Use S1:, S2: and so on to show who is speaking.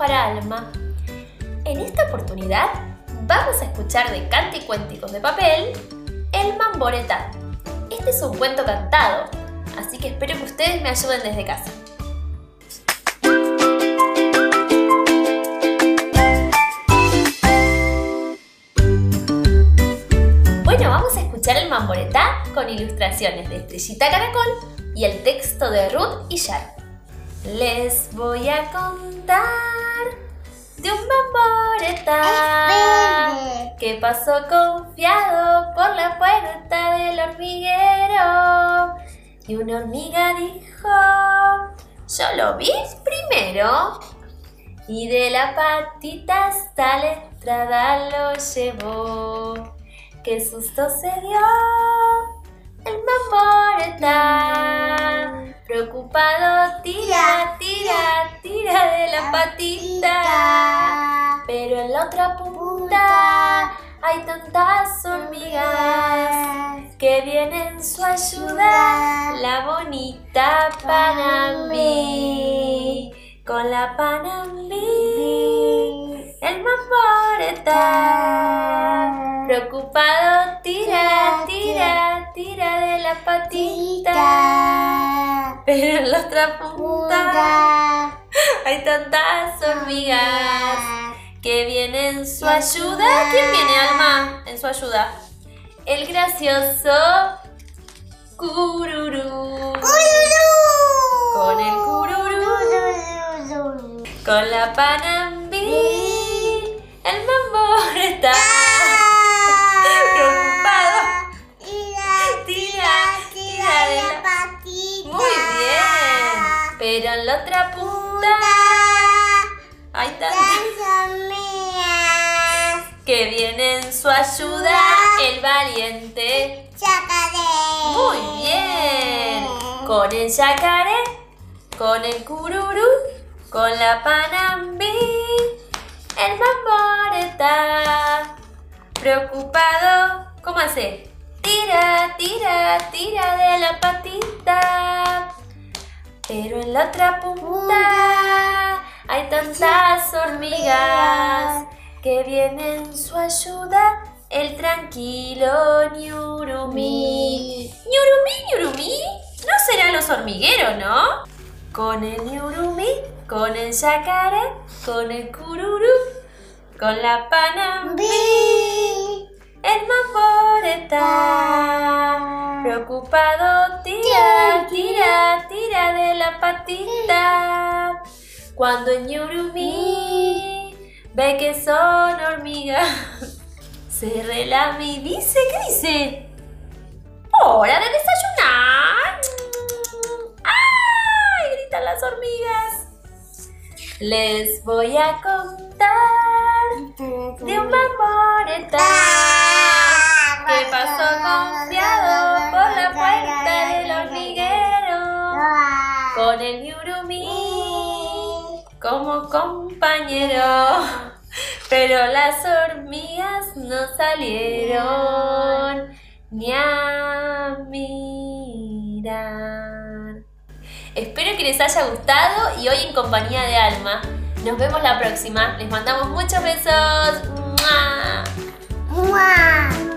S1: para Alma. En esta oportunidad vamos a escuchar de Canticuénticos de Papel El Mamboreta. Este es un cuento cantado, así que espero que ustedes me ayuden desde casa. Bueno, vamos a escuchar el Mamboreta con ilustraciones de Estrellita Caracol y el texto de Ruth y Yar. Les voy a contar de un mamboreta que pasó confiado por la puerta del hormiguero. Y una hormiga dijo, yo lo vi primero. Y de la patita hasta la entrada lo llevó. Qué susto se dio el mamboreta. En la otra punta hay tantas hormigas que vienen en su ayuda. La bonita Panambi. Con la Panambi. El mamboreta. Preocupado tira, tira, tira de la patita. Pero en la otra punta hay tantas hormigas que vienen en su ayuda. ¿Quién viene, Alma, en su ayuda? El gracioso cururú. Con el cururú. Con la panambi. El mamboreta. Preocupado. Tira, tira de la Muy bien. Pero en la otra punta hay tantas que viene en su ayuda el valiente. Muy bien. Con el yacaré, con el cururú, con la panambi, el mamboreta. Preocupado, ¿cómo hace? Tira, tira, tira de la patita. Pero en la otra punta hay tantas hormigas que vienen en su ayuda el tranquilo Ñurumí. ¿Ñurumí, Ñurumí? ¿No serán los hormigueros, no? Con el Ñurumí, con el yacaré, con el cururú, con la panambi, el mamboreta. Preocupado, tira, tira, tira de la patita. Cuando el Ñurumí ve que son hormigas, se relame y dice, ¿qué dice? ¡Hora de desayunar! ¡Ay! gritan las hormigas. Les voy a contar de un mamoreta que pasó confiado por la puerta del hormiguero con el Yurumi como compañero. Pero las hormigas no salieron ni a mirar. Espero que les haya gustado y hoy en compañía de Alma. Nos vemos la próxima. Les mandamos muchos besos. ¡Mua!
S2: ¡Mua!